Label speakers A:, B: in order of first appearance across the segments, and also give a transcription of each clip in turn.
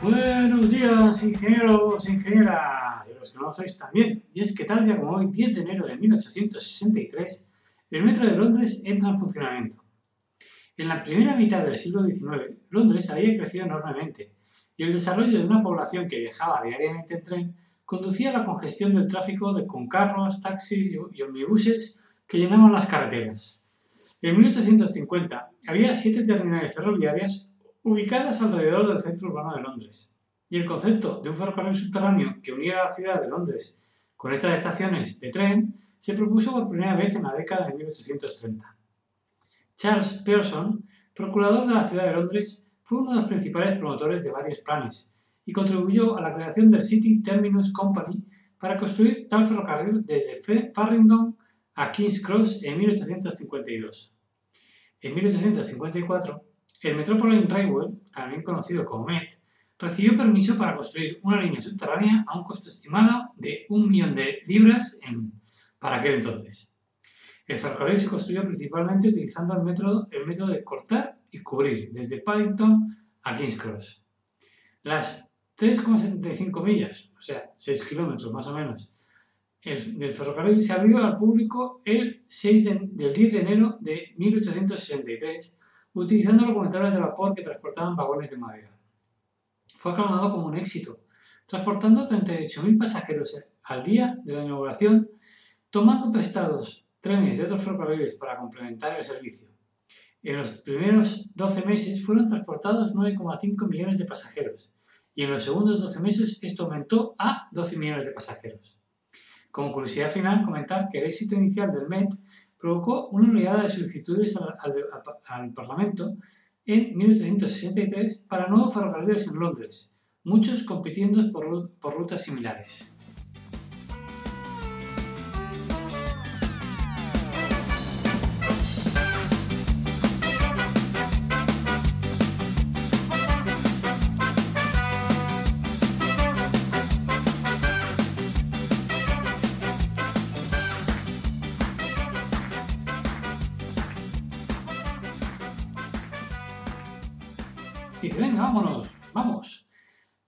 A: Buenos días, ingenieros ingenieras, y los que no lo sois también. Y es que tal día como hoy, 10 de enero de 1863, el metro de Londres entra en funcionamiento. En la primera mitad del siglo XIX, Londres había crecido enormemente y el desarrollo de una población que viajaba diariamente en tren conducía a la congestión del tráfico de, con carros, taxis y omnibuses que llenaban las carreteras. En 1850 había siete terminales ferroviarias ubicadas alrededor del centro urbano de Londres. Y el concepto de un ferrocarril subterráneo que uniera la ciudad de Londres con estas estaciones de tren se propuso por primera vez en la década de 1830. Charles Pearson, procurador de la ciudad de Londres, fue uno de los principales promotores de varios planes y contribuyó a la creación del City Terminus Company para construir tal ferrocarril desde Farringdon a King's Cross en 1852. En 1854, el Metropolitan Railway, también conocido como MET, recibió permiso para construir una línea subterránea a un costo estimado de un millón de libras para aquel entonces. El ferrocarril se construyó principalmente utilizando el método, el de cortar y cubrir desde Paddington a King's Cross. Las 3,75 millas, o sea, 6 kilómetros más o menos, del ferrocarril se abrió al público el 6 del 10 de enero de 1863 utilizando locomotoras de vapor que transportaban vagones de madera. Fue aclamado como un éxito, transportando 38.000 pasajeros al día de la inauguración, tomando prestados trenes de otros ferrocarriles para complementar el servicio. En los primeros 12 meses fueron transportados 9,5 millones de pasajeros y en los segundos 12 meses esto aumentó a 12 millones de pasajeros. Como curiosidad final, comentar que el éxito inicial del MET provocó una oleada de solicitudes al, Parlamento en 1863 para nuevos ferrocarriles en Londres, muchos compitiendo por rutas similares. Dice, venga, vámonos, vamos.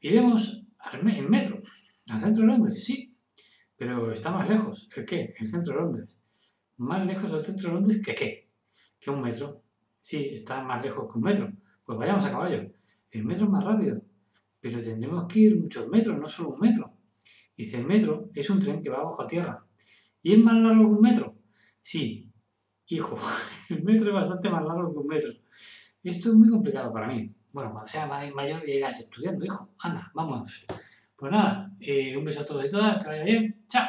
A: Iremos al en metro, al centro de Londres, sí, pero está más lejos. ¿El qué? El centro de Londres. ¿Más lejos del centro de Londres que qué? Que un metro. Sí, está más lejos que un metro. Pues vayamos a caballo. El metro es más rápido, pero tendremos que ir muchos metros, no solo un metro. Dice, el metro es un tren que va bajo tierra. ¿Y es más largo que un metro? Sí, hijo, el metro es bastante más largo que un metro. Esto es muy complicado para mí. Bueno, cuando sea mayor ya irás estudiando, hijo. Anda, vámonos. Pues nada, eh, un beso a todos y todas, que vaya bien. Chao.